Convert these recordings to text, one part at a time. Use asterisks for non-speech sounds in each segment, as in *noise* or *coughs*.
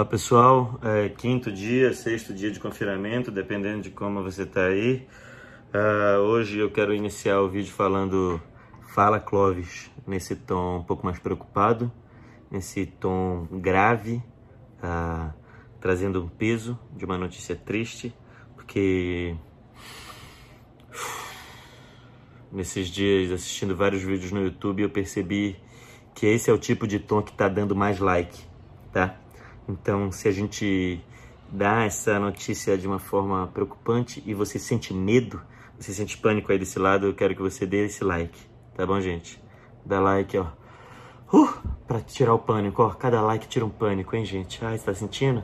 Olá pessoal, é quinto dia, sexto dia de confinamento, dependendo de como você está aí. Uh, hoje eu quero iniciar o vídeo falando Fala Clóvis, nesse tom um pouco mais preocupado, nesse tom grave, uh, trazendo um peso de uma notícia triste, porque nesses dias assistindo vários vídeos no YouTube eu percebi que esse é o tipo de tom que está dando mais like, tá? Então, se a gente dá essa notícia de uma forma preocupante e você sente medo, você sente pânico aí desse lado, eu quero que você dê esse like, tá bom, gente? Dá like, ó. Uh, pra tirar o pânico, ó. Cada like tira um pânico, hein, gente? Ah, você tá sentindo?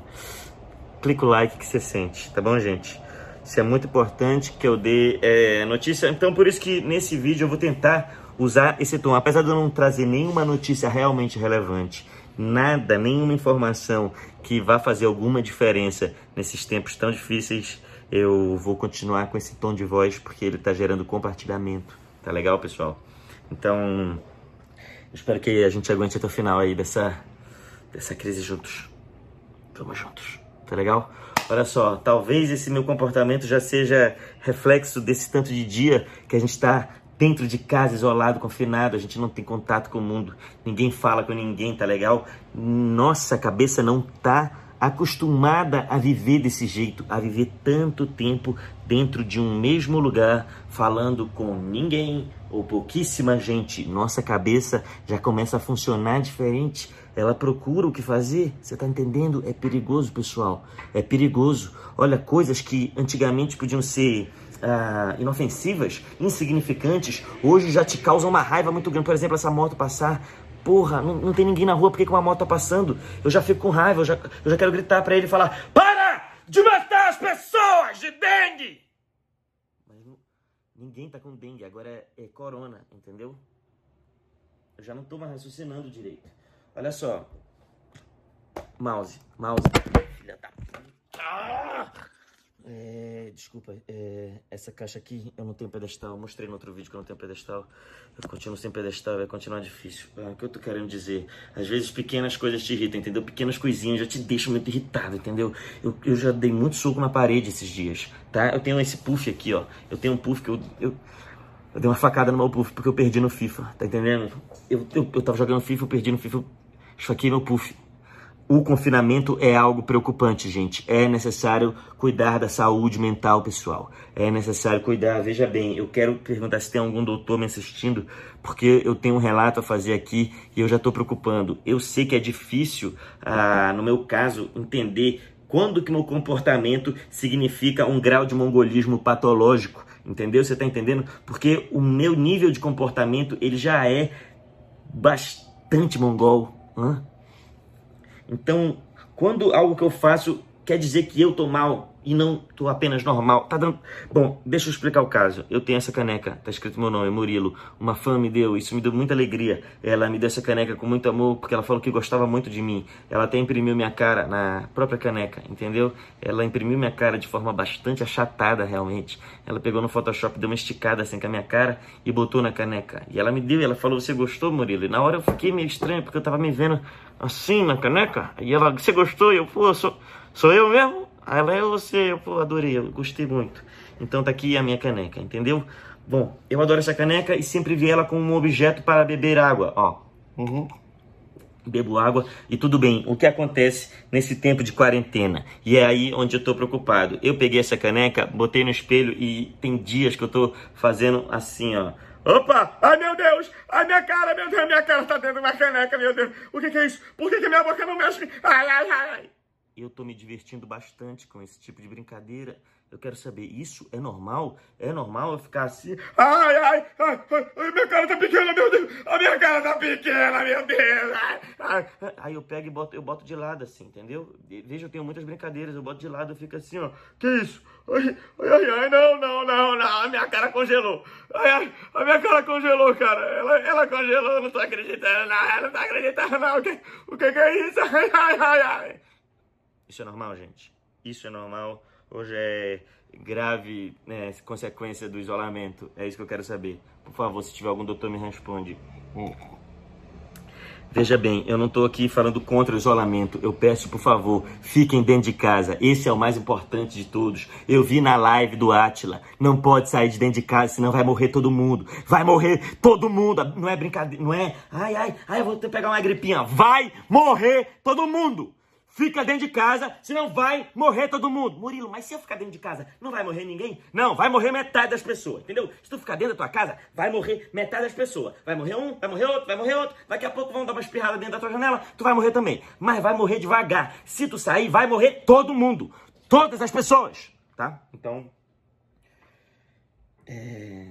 Clica o like que você sente, tá bom, gente? Isso é muito importante que eu dê é, notícia. Então, por isso que nesse vídeo eu vou tentar usar esse tom. Apesar de eu não trazer nenhuma notícia realmente relevante, nada, nenhuma informação que vá fazer alguma diferença nesses tempos tão difíceis, eu vou continuar com esse tom de voz porque ele está gerando compartilhamento. Tá legal, pessoal? Então, espero que a gente aguente até o final aí dessa, dessa crise juntos. Vamos juntos. Tá legal? Olha só, talvez esse meu comportamento já seja reflexo desse tanto de dia que a gente está dentro de casa, isolado, confinado, a gente não tem contato com o mundo, ninguém fala com ninguém, tá legal? Nossa cabeça não tá acostumada a viver desse jeito, a viver tanto tempo dentro de um mesmo lugar, falando com ninguém ou pouquíssima gente. Nossa cabeça já começa a funcionar diferente. Ela procura o que fazer. Você tá entendendo? É perigoso, pessoal. É perigoso. Olha, coisas que antigamente podiam ser uh, inofensivas, insignificantes, hoje já te causam uma raiva muito grande. Por exemplo, essa moto passar. Porra, não, não tem ninguém na rua, por que uma moto tá passando? Eu já fico com raiva, eu já, eu já quero gritar para ele e falar: Para de matar as pessoas de dengue! Mas não, ninguém tá com dengue, agora é, é corona, entendeu? Eu já não tô mais raciocinando direito. Olha só. Mouse, mouse. Filha da é, desculpa, é, essa caixa aqui eu não tenho pedestal. Eu mostrei no outro vídeo que eu não tenho pedestal. Eu continuo sem pedestal, vai continuar difícil. É, o que eu tô querendo dizer? Às vezes pequenas coisas te irritam, entendeu? Pequenas coisinhas já te deixam muito irritado, entendeu? Eu, eu já dei muito soco na parede esses dias, tá? Eu tenho esse puff aqui, ó. Eu tenho um puff que eu, eu, eu dei uma facada no meu puff porque eu perdi no FIFA, tá entendendo? Eu, eu, eu tava jogando FIFA, eu perdi no FIFA, eu aqui meu puff. O confinamento é algo preocupante, gente. É necessário cuidar da saúde mental, pessoal. É necessário cuidar. Veja bem, eu quero perguntar se tem algum doutor me assistindo, porque eu tenho um relato a fazer aqui e eu já estou preocupando. Eu sei que é difícil, ah, no meu caso, entender quando que meu comportamento significa um grau de mongolismo patológico. Entendeu? Você está entendendo? Porque o meu nível de comportamento ele já é bastante mongol. Hã? Então, quando algo que eu faço quer dizer que eu tô mal e não tô apenas normal. Tá dando. Bom, deixa eu explicar o caso. Eu tenho essa caneca, tá escrito meu nome, Murilo. Uma fã me deu, isso me deu muita alegria. Ela me deu essa caneca com muito amor, porque ela falou que gostava muito de mim. Ela até imprimiu minha cara na própria caneca, entendeu? Ela imprimiu minha cara de forma bastante achatada, realmente. Ela pegou no Photoshop, deu uma esticada assim com a minha cara e botou na caneca. E ela me deu, ela falou: Você gostou, Murilo? E na hora eu fiquei meio estranho, porque eu tava me vendo assim na caneca. E ela, Você gostou? E eu, pô, sou, sou eu mesmo? Aí ela, é você, eu pô, adorei, eu gostei muito. Então tá aqui a minha caneca, entendeu? Bom, eu adoro essa caneca e sempre vi ela como um objeto para beber água, ó. Uhum. Bebo água e tudo bem. O que acontece nesse tempo de quarentena? E é aí onde eu tô preocupado. Eu peguei essa caneca, botei no espelho e tem dias que eu tô fazendo assim, ó. Opa! Ai meu Deus! Ai minha cara, meu Deus, minha cara tá dentro de uma caneca, meu Deus! O que, que é isso? Por que, que minha boca não mexe? Ai, ai, ai! Eu estou me divertindo bastante com esse tipo de brincadeira. Eu quero saber, isso é normal? É normal eu ficar assim? Ai, ai, ai, ai, minha cara tá pequena, meu Deus! A minha cara tá pequena, meu Deus! Ai, ai. Aí eu pego e boto, eu boto de lado assim, entendeu? Veja, eu tenho muitas brincadeiras, eu boto de lado, eu fico assim, ó. Que isso? Ai, ai, ai, não, não, não, não, a minha cara congelou. Ai, ai, a minha cara congelou, cara. Ela, ela congelou, eu não tô acreditando, não, ela não tá acreditando, não. O que, o que, que é isso? Ai, ai, ai, ai. Isso é normal, gente? Isso é normal? Hoje é grave né, consequência do isolamento? É isso que eu quero saber. Por favor, se tiver algum doutor, me responde. Hum. Veja bem, eu não estou aqui falando contra o isolamento. Eu peço, por favor, fiquem dentro de casa. Esse é o mais importante de todos. Eu vi na live do Atila. Não pode sair de dentro de casa, senão vai morrer todo mundo. Vai morrer todo mundo. Não é brincadeira, não é? Ai, ai, ai, eu vou pegar uma gripinha. Vai morrer todo mundo. Fica dentro de casa, senão vai morrer todo mundo. Murilo, mas se eu ficar dentro de casa, não vai morrer ninguém? Não, vai morrer metade das pessoas, entendeu? Se tu ficar dentro da tua casa, vai morrer metade das pessoas. Vai morrer um, vai morrer outro, vai morrer outro. Daqui a pouco vão dar uma espirrada dentro da tua janela, tu vai morrer também. Mas vai morrer devagar. Se tu sair, vai morrer todo mundo. Todas as pessoas, tá? Então... É...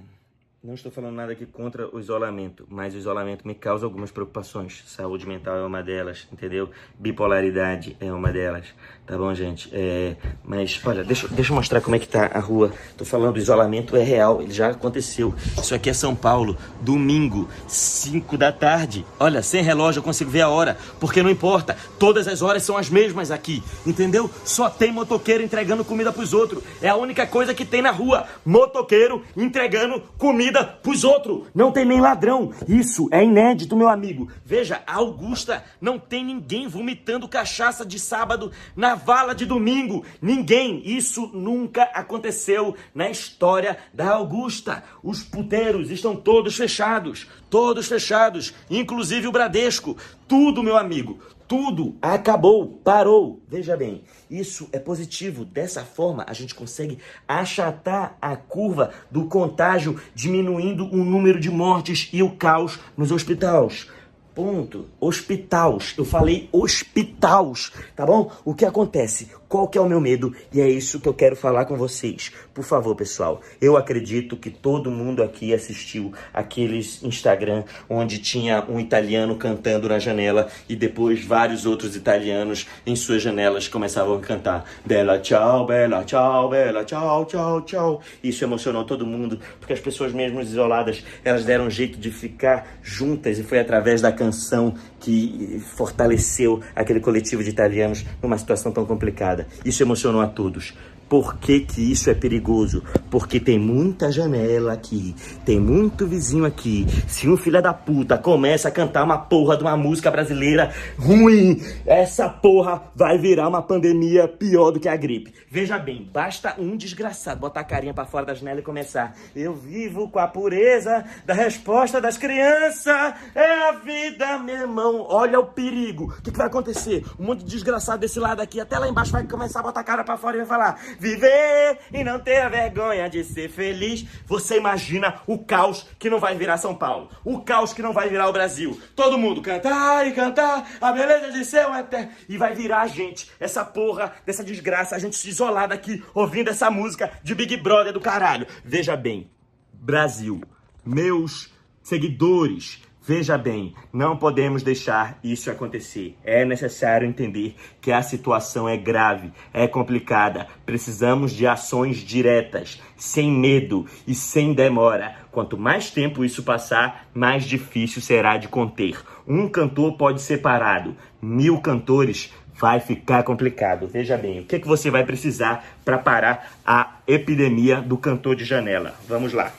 Não estou falando nada aqui contra o isolamento, mas o isolamento me causa algumas preocupações. Saúde mental é uma delas, entendeu? Bipolaridade é uma delas, tá bom, gente? É, mas, olha, deixa, deixa eu mostrar como é que tá a rua. Tô falando, o isolamento é real, ele já aconteceu. Isso aqui é São Paulo, domingo, 5 da tarde. Olha, sem relógio eu consigo ver a hora, porque não importa, todas as horas são as mesmas aqui, entendeu? Só tem motoqueiro entregando comida pros outros. É a única coisa que tem na rua, motoqueiro entregando comida comida pros outros. Não tem nem ladrão. Isso é inédito, meu amigo. Veja, a Augusta não tem ninguém vomitando cachaça de sábado na vala de domingo. Ninguém. Isso nunca aconteceu na história da Augusta. Os puteiros estão todos fechados. Todos fechados. Inclusive o Bradesco. Tudo, meu amigo. Tudo acabou, parou. Veja bem, isso é positivo. Dessa forma, a gente consegue achatar a curva do contágio, diminuindo o número de mortes e o caos nos hospitais. Ponto. Hospitais. Eu falei hospitais, tá bom? O que acontece? Qual que é o meu medo? E é isso que eu quero falar com vocês. Por favor, pessoal, eu acredito que todo mundo aqui assistiu aqueles Instagram onde tinha um italiano cantando na janela e depois vários outros italianos em suas janelas começavam a cantar Bela tchau, bela tchau, bela tchau, tchau, tchau. Isso emocionou todo mundo, porque as pessoas mesmo isoladas, elas deram um jeito de ficar juntas e foi através da canção que fortaleceu aquele coletivo de italianos numa situação tão complicada. Isso emocionou a todos. Por que, que isso é perigoso? Porque tem muita janela aqui, tem muito vizinho aqui. Se um filho da puta começa a cantar uma porra de uma música brasileira ruim, essa porra vai virar uma pandemia pior do que a gripe. Veja bem, basta um desgraçado botar a carinha pra fora da janela e começar. Eu vivo com a pureza da resposta das crianças. É a vida, meu irmão. Olha o perigo. O que, que vai acontecer? Um monte de desgraçado desse lado aqui, até lá embaixo vai começar a botar a cara pra fora e vai falar viver e não ter a vergonha de ser feliz. Você imagina o caos que não vai virar São Paulo, o caos que não vai virar o Brasil. Todo mundo cantar e cantar a beleza de ser um eterno. E vai virar a gente, essa porra dessa desgraça, a gente se isolada aqui ouvindo essa música de Big Brother do caralho. Veja bem, Brasil, meus seguidores, Veja bem, não podemos deixar isso acontecer. É necessário entender que a situação é grave, é complicada. Precisamos de ações diretas, sem medo e sem demora. Quanto mais tempo isso passar, mais difícil será de conter. Um cantor pode ser parado, mil cantores vai ficar complicado. Veja bem, o que, é que você vai precisar para parar a epidemia do cantor de janela? Vamos lá.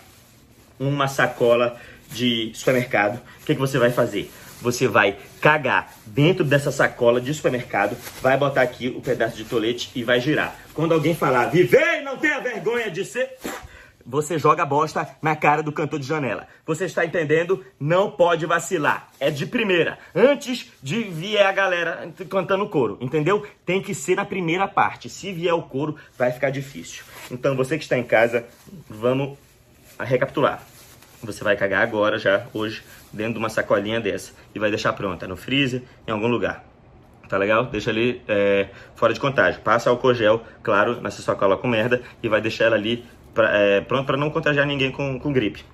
Uma sacola de supermercado, o que, que você vai fazer? Você vai cagar dentro dessa sacola de supermercado, vai botar aqui o pedaço de tolete e vai girar. Quando alguém falar, viver e não tenha vergonha de ser você joga bosta na cara do cantor de janela. Você está entendendo? Não pode vacilar. É de primeira. Antes de vier a galera cantando coro, entendeu? Tem que ser na primeira parte. Se vier o coro, vai ficar difícil. Então, você que está em casa, vamos recapitular. Você vai cagar agora, já, hoje, dentro de uma sacolinha dessa. E vai deixar pronta no freezer, em algum lugar. Tá legal? Deixa ali é, fora de contágio. Passa álcool gel, claro, nessa sacola com merda. E vai deixar ela ali pra, é, pronto para não contagiar ninguém com, com gripe.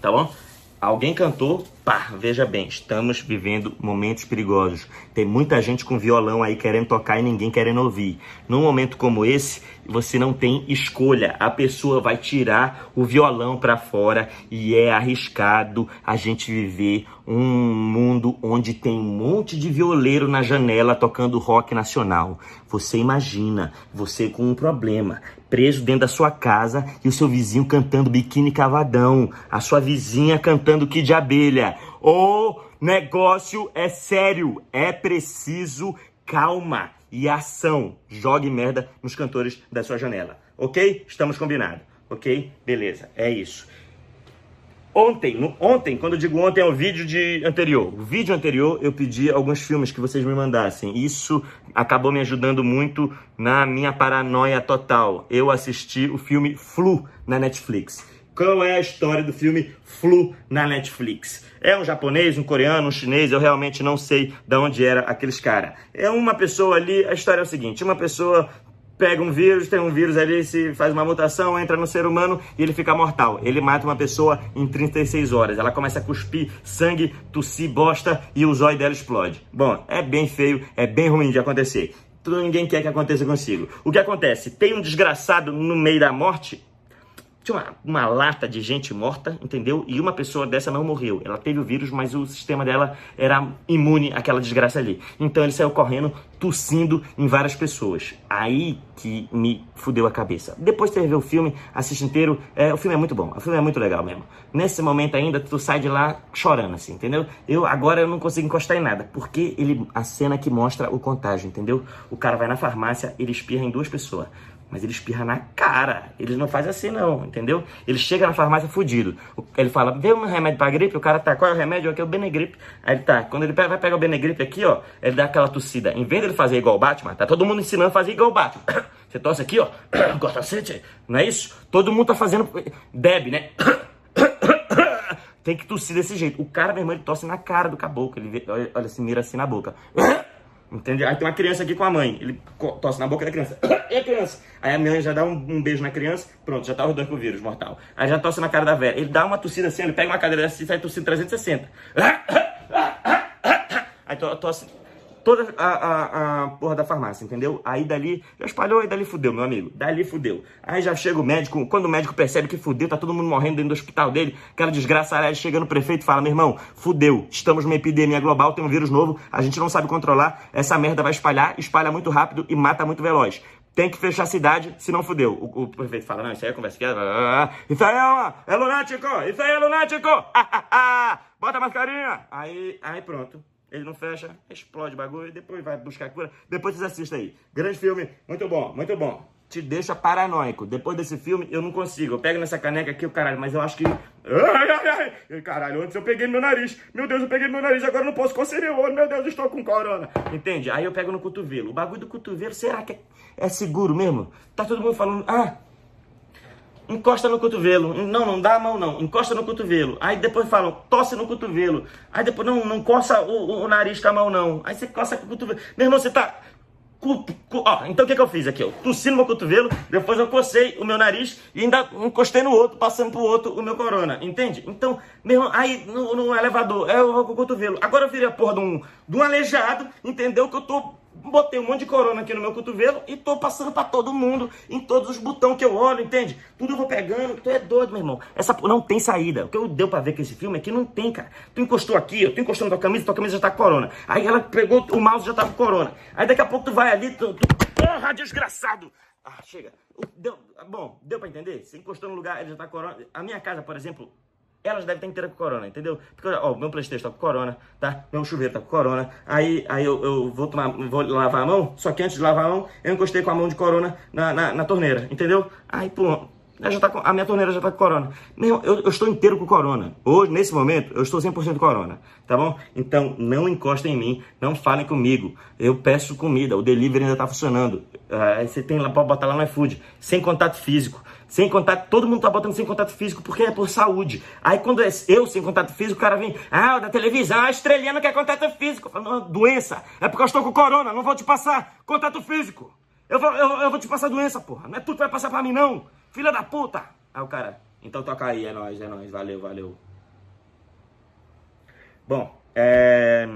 Tá bom? Alguém cantou, pá, veja bem, estamos vivendo momentos perigosos. Tem muita gente com violão aí querendo tocar e ninguém querendo ouvir. Num momento como esse, você não tem escolha. A pessoa vai tirar o violão para fora e é arriscado a gente viver um mundo onde tem um monte de violeiro na janela tocando rock nacional. Você imagina, você com um problema, preso dentro da sua casa e o seu vizinho cantando biquíni cavadão, a sua vizinha cantando que de abelha, O negócio é sério. É preciso calma e ação. Jogue merda nos cantores da sua janela. Ok? Estamos combinados. Ok? Beleza. É isso. Ontem, no, ontem, quando eu digo ontem, é o vídeo de anterior. O vídeo anterior eu pedi alguns filmes que vocês me mandassem. Isso acabou me ajudando muito na minha paranoia total. Eu assisti o filme Flu na Netflix. Qual é a história do filme Flu na Netflix? É um japonês, um coreano, um chinês, eu realmente não sei de onde era aqueles caras. É uma pessoa ali, a história é o seguinte, uma pessoa pega um vírus, tem um vírus ali, se faz uma mutação, entra no ser humano e ele fica mortal. Ele mata uma pessoa em 36 horas. Ela começa a cuspir sangue, tossir bosta e o zóio dela explode. Bom, é bem feio, é bem ruim de acontecer. Tudo ninguém quer que aconteça consigo. O que acontece? Tem um desgraçado no meio da morte, tinha uma, uma, lata de gente morta, entendeu? E uma pessoa dessa não morreu. Ela teve o vírus, mas o sistema dela era imune àquela desgraça ali. Então ele saiu correndo, tossindo em várias pessoas. Aí que me fudeu a cabeça. Depois de ver o filme, assiste inteiro. É, o filme é muito bom, o filme é muito legal mesmo. Nesse momento ainda, tu sai de lá chorando, assim, entendeu? Eu agora eu não consigo encostar em nada, porque ele a cena que mostra o contágio, entendeu? O cara vai na farmácia, ele espirra em duas pessoas. Mas ele espirra na cara. Ele não faz assim, não, entendeu? Ele chega na farmácia fudido. Ele fala, vê um remédio pra gripe, o cara tá, qual é o remédio? Aqui é o Benegripe. Aí ele tá, quando ele vai pegar o Benegripe aqui, ó, ele dá aquela tossida. Em vez dele fazer igual o Batman, tá todo mundo ensinando a fazer igual o Batman. *coughs* Você tosse aqui, ó, *coughs* gosta sente, não é isso? Todo mundo tá fazendo, deb, né? *coughs* Tem que tossir desse jeito. O cara, meu irmão, ele tosse na cara do caboclo. Ele olha, assim, mira assim na boca. Entende? Aí tem uma criança aqui com a mãe. Ele tosse na boca da criança. *coughs* e a criança? Aí a mãe já dá um, um, beijo na criança. Pronto, já tá rodando com o vírus mortal. Aí já tosse na cara da velha. Ele dá uma tossida assim, ele pega uma cadeira assim e sai tossindo 360. *coughs* *coughs* Aí tosse toda a, a, a, porra da farmácia, entendeu? Aí dali, já espalhou e dali fudeu, meu amigo. Dali fudeu. Aí já chega o médico, quando o médico percebe que fudeu, tá todo mundo morrendo dentro do hospital dele, aquela desgraça, aí chega no prefeito e fala, meu irmão, fudeu, estamos numa epidemia global, tem um vírus novo, a gente não sabe controlar, essa merda vai espalhar, espalha muito rápido e mata muito veloz tem que fechar a cidade, senão fudeu. O, o prefeito fala, não, isso aí é conversa fiada. Isso aí é, uma, é lunático, isso aí é lunático. *laughs* Bota a mascarinha. Aí, aí pronto. Ele não fecha, explode o bagulho, depois vai buscar cura. Depois vocês assistem aí. Grande filme, muito bom, muito bom. Te deixa paranoico. Depois desse filme, eu não consigo. Eu pego nessa caneca aqui, o caralho, mas eu acho que. Ai, ai, ai. Caralho, antes eu peguei meu nariz. Meu Deus, eu peguei meu nariz, agora eu não posso cocerir o olho. Meu Deus, eu estou com corona. Entende? Aí eu pego no cotovelo. O bagulho do cotovelo, será que é, é seguro mesmo? Tá todo mundo falando, ah, encosta no cotovelo. Não, não dá a mão, não. Encosta no cotovelo. Aí depois falam, tosse no cotovelo. Aí depois, não, não coça o, o, nariz com a mão, não. Aí você coça com o cotovelo. Meu irmão, você tá. Ó, então o que, que eu fiz aqui? Eu tossi no meu cotovelo, depois eu cocei o meu nariz e ainda encostei no outro, passando pro outro o meu corona, entende? Então, meu irmão, aí no, no elevador, é o cotovelo. Agora eu virei a porra de um, de um aleijado, entendeu? Que eu tô botei um monte de corona aqui no meu cotovelo e tô passando para todo mundo, em todos os botões que eu olho, entende? Tudo eu vou pegando, tu é doido, meu irmão. Essa não tem saída. O que eu deu para ver com esse filme é que não tem, cara. Tu encostou aqui, eu tô encostando tua camisa, tua camisa já tá com corona. Aí ela pegou o mouse já tá com corona. Aí daqui a pouco tu vai ali, tu, tu... porra, desgraçado. Ah, chega. Deu, bom, deu para entender? Você encostou no lugar, ele já tá com corona. A minha casa, por exemplo, elas devem estar inteiras com corona, entendeu? Porque, ó, meu Playstation tá com corona, tá? Meu chuveiro tá com corona. Aí, aí eu, eu vou, tomar, vou lavar a mão, só que antes de lavar a mão, eu encostei com a mão de corona na, na, na torneira, entendeu? Aí, pô, já tá com, a minha torneira já tá com corona. Meu, eu, eu, estou inteiro com corona. Hoje, nesse momento, eu estou 100% corona, tá bom? Então, não encostem em mim, não falem comigo. Eu peço comida, o delivery ainda tá funcionando. Uh, você tem lá, pode botar lá no iFood, sem contato físico. Sem contato, todo mundo tá botando sem contato físico porque é por saúde. Aí quando é eu sem contato físico, o cara vem, ah, da televisão, a estrelinha não quer contato físico. Falo, não, doença, é porque eu estou com corona, não vou te passar contato físico. Eu vou, eu, eu vou te passar doença, porra. Não é tu que vai passar pra mim, não. Filha da puta. Aí o cara, então toca aí, é nóis, é nóis, valeu, valeu. Bom, é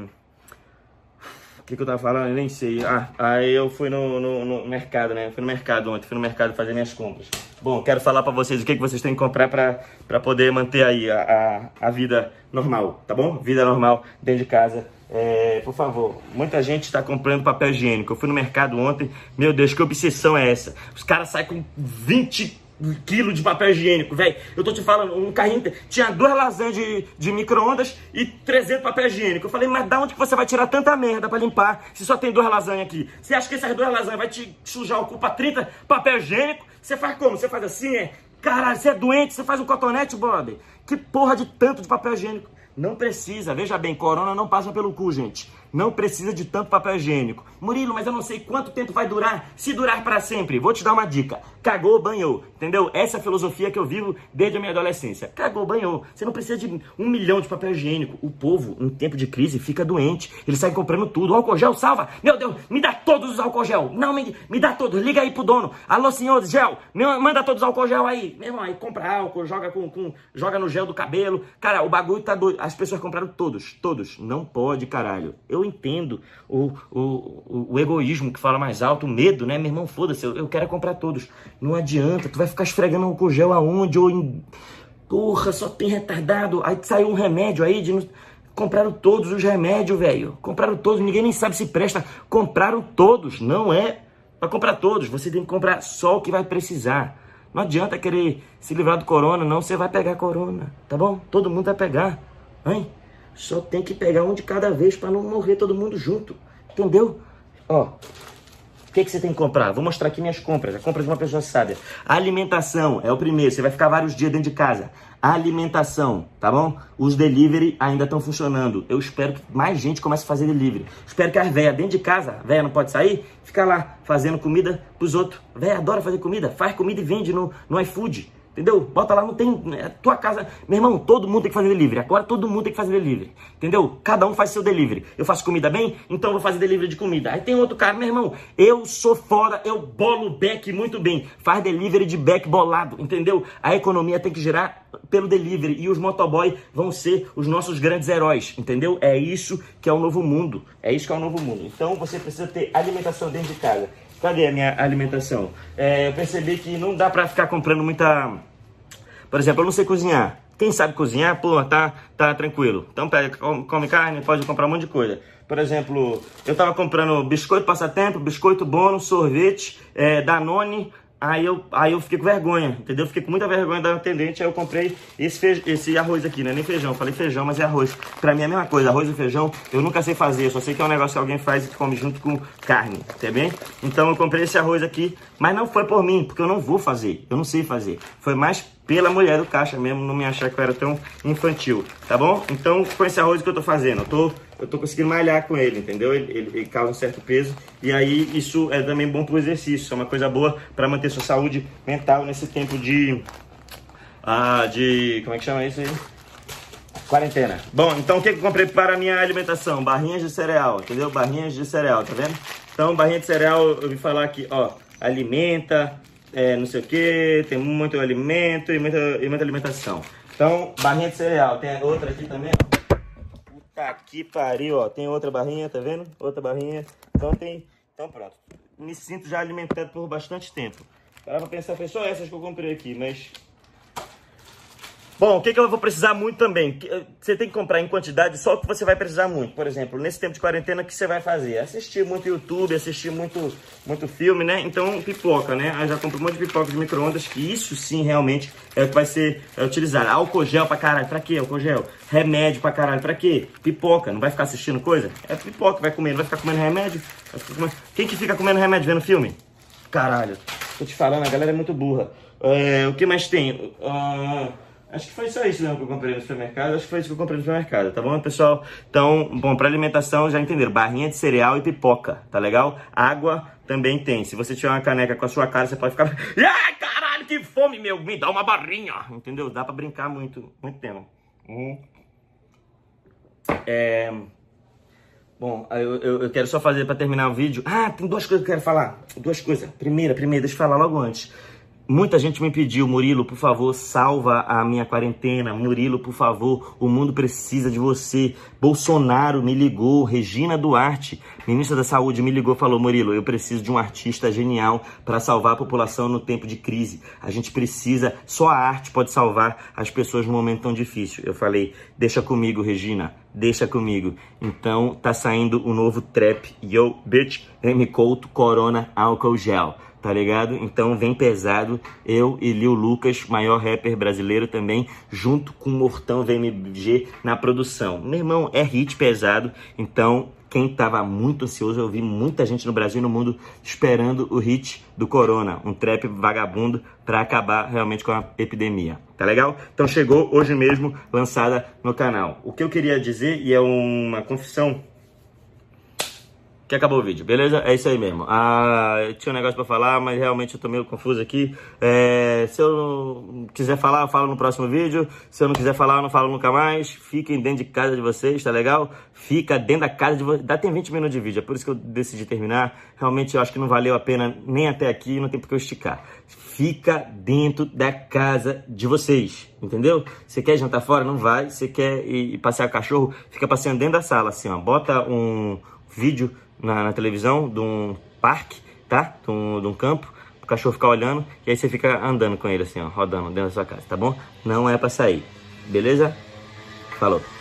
que, que eu tava falando? Eu nem sei. Ah, aí eu fui no, no, no, mercado, né? fui no mercado ontem, fui no mercado fazer minhas compras. Bom, quero falar pra vocês o que, que vocês têm que comprar pra, pra poder manter aí a, a, a vida normal, tá bom? Vida normal dentro de casa. É, por favor, muita gente está comprando papel higiênico. Eu fui no mercado ontem, meu Deus, que obsessão é essa? Os caras saem com 20 quilo de papel higiênico, velho. Eu tô te falando, um carrinho tinha duas lasanhas de, de micro-ondas e 300 papel higiênico. Eu falei, mas da onde que você vai tirar tanta merda pra limpar se só tem duas lasanhas aqui? Você acha que essas duas lasanhas vai te sujar o cu pra 30 papel higiênico? Você faz como? Você faz assim, é? Caralho, você é doente, você faz um cotonete, brother. Que porra de tanto de papel higiênico? Não precisa, veja bem, corona não passa pelo cu, gente. Não precisa de tanto papel higiênico. Murilo, mas eu não sei quanto tempo vai durar. Se durar para sempre, vou te dar uma dica. Cagou, banhou. Entendeu? Essa é a filosofia que eu vivo desde a minha adolescência. Cagou, banhou. Você não precisa de um milhão de papel higiênico. O povo, em tempo de crise, fica doente. Eles saem comprando tudo. O álcool gel salva. Meu Deus, me dá todos os álcool gel. Não, me, me dá todos. Liga aí pro dono. Alô, senhor gel. Me, manda todos os álcool gel aí. Meu irmão, aí compra álcool, joga, com, com, joga no gel do cabelo. Cara, o bagulho tá doido. As pessoas compraram todos. Todos. Não pode, caralho. Eu entendo o, o, o, egoísmo que fala mais alto, o medo, né? Meu irmão, foda-se, eu, eu quero comprar todos. Não adianta, tu vai ficar esfregando álcool gel aonde? Ou em. Porra, só tem retardado. Aí saiu um remédio aí de. Compraram todos os remédios, velho. Compraram todos, ninguém nem sabe se presta. Compraram todos, não é para comprar todos. Você tem que comprar só o que vai precisar. Não adianta querer se livrar do corona, não. Você vai pegar corona, tá bom? Todo mundo vai pegar. Hein? Só tem que pegar um de cada vez para não morrer todo mundo junto. Entendeu? Ó, o que, que você tem que comprar? Vou mostrar aqui minhas compras. A compra de uma pessoa sábia. A alimentação é o primeiro. Você vai ficar vários dias dentro de casa. A alimentação, tá bom? Os delivery ainda estão funcionando. Eu espero que mais gente comece a fazer delivery. Espero que as velhas dentro de casa, a velha não pode sair, fica lá fazendo comida pros outros. Velha adora fazer comida. Faz comida e vende no, no iFood. Entendeu? Bota lá, não tem. É tua casa. Meu irmão, todo mundo tem que fazer delivery. Agora todo mundo tem que fazer delivery. Entendeu? Cada um faz seu delivery. Eu faço comida bem, então vou fazer delivery de comida. Aí tem outro cara, meu irmão, eu sou fora, eu bolo back muito bem. Faz delivery de back bolado, entendeu? A economia tem que girar pelo delivery e os motoboy vão ser os nossos grandes heróis, entendeu? É isso que é o novo mundo. É isso que é o novo mundo. Então você precisa ter alimentação dentro de casa. Cadê a minha alimentação? É, eu percebi que não dá pra ficar comprando muita. Por exemplo, eu não sei cozinhar. Quem sabe cozinhar, pô, tá, tá tranquilo. Então pega, come carne, pode comprar um monte de coisa. Por exemplo, eu tava comprando biscoito passatempo, biscoito bônus, sorvete, é, Danone, Aí eu, aí eu fiquei com vergonha, entendeu? Fiquei com muita vergonha da atendente, aí eu comprei esse, esse arroz aqui, não é nem feijão, falei feijão, mas é arroz. Pra mim é a mesma coisa, arroz e feijão eu nunca sei fazer, eu só sei que é um negócio que alguém faz e come junto com carne, tá bem? Então eu comprei esse arroz aqui, mas não foi por mim, porque eu não vou fazer, eu não sei fazer. Foi mais pela mulher do caixa mesmo, não me achar que eu era tão infantil, tá bom? Então com esse arroz que eu tô fazendo, eu tô eu tô conseguindo malhar com ele, entendeu? Ele, ele, ele, causa um certo peso e aí isso é também bom pro exercício, é uma coisa boa para manter sua saúde mental nesse tempo de ah, de como é que chama isso aí? Quarentena. Bom, então o que eu comprei para a minha alimentação? Barrinhas de cereal, entendeu? Barrinhas de cereal, tá vendo? Então, barrinha de cereal, eu vim falar aqui, ó, alimenta, é, não sei o que, tem muito alimento e muita, e muita alimentação. Então, barrinha de cereal, tem outra aqui também, ó. Puta que pariu, ó. Tem outra barrinha, tá vendo? Outra barrinha. Então tem. Então pronto. Me sinto já alimentado por bastante tempo. Para pra pensar, foi só essas que eu comprei aqui, mas Bom, o que, que eu vou precisar muito também? Eh, você tem que comprar em quantidade só o que você vai precisar muito. Por exemplo, nesse tempo de quarentena, o que você vai fazer? Assistir muito YouTube, assistir muito, muito filme, né? Então, pipoca, né? Aí já compro um monte de pipoca de micro-ondas, que isso sim, realmente, é o que vai ser é, utilizado. Álcool gel pra caralho, pra quê álcool gel? Remédio pra caralho, pra quê? Pipoca, não vai ficar assistindo coisa? É pipoca, vai comer, não vai ficar comendo remédio? Comendo... Quem que fica comendo remédio vendo filme? Caralho, tô te falando, a galera é muito burra. É, o que mais tem? Uh... Acho que foi só isso mesmo que eu comprei no supermercado. Acho que foi isso que eu comprei no supermercado, tá bom, pessoal? Então, bom, para alimentação já entenderam. Barrinha de cereal e pipoca, tá legal? Água também tem. Se você tiver uma caneca com a sua cara, você pode ficar. *laughs* Ai, caralho, que fome, meu! Me dá uma barrinha! Entendeu? Dá pra brincar muito, muito tempo. Hum. É. Bom, eu, eu, eu, quero só fazer para terminar o vídeo. Ah, tem duas coisas que eu quero falar. Duas coisas. Primeira, primeira, deixa eu falar logo antes. Muita gente me pediu, Murilo, por favor, salva a minha quarentena. Murilo, por favor, o mundo precisa de você. Bolsonaro me ligou, Regina Duarte, ministra da Saúde, me ligou, falou: Murilo, eu preciso de um artista genial para salvar a população no tempo de crise. A gente precisa, só a arte pode salvar as pessoas num momento tão difícil. Eu falei: deixa comigo, Regina, deixa comigo. Então tá saindo o novo trap Yo Bitch M Couto Corona Álcool Gel tá ligado? Então vem pesado. Eu e Lil Lucas, maior rapper brasileiro também, junto com Mortão VMG na produção. Meu irmão, é hit pesado, então quem estava muito ansioso, eu vi muita gente no Brasil e no mundo esperando o hit do Corona, um trap vagabundo para acabar realmente com a epidemia. Tá legal? Então chegou hoje mesmo lançada no canal. O que eu queria dizer, e é uma confissão que acabou o vídeo, beleza? É isso aí mesmo. Ah, eu tinha um negócio pra falar, mas realmente eu tô meio confuso aqui. É, se eu quiser falar, eu falo no próximo vídeo. Se eu não quiser falar, eu não falo nunca mais. Fiquem dentro de casa de vocês, tá legal? Fica dentro da casa de vocês. Dá tem 20 minutos de vídeo, é por isso que eu decidi terminar. Realmente eu acho que não valeu a pena nem até aqui, não tem porque eu esticar. Fica dentro da casa de vocês, entendeu? Você quer jantar fora? Não vai. Você quer ir passear cachorro? Fica passeando dentro da sala, assim, ó. Bota um vídeo na, na televisão de um parque, tá? De um, de um campo, o cachorro ficar olhando e aí você fica andando com ele assim, ó, rodando dentro da sua casa, tá bom? Não é pra sair, beleza? Falou!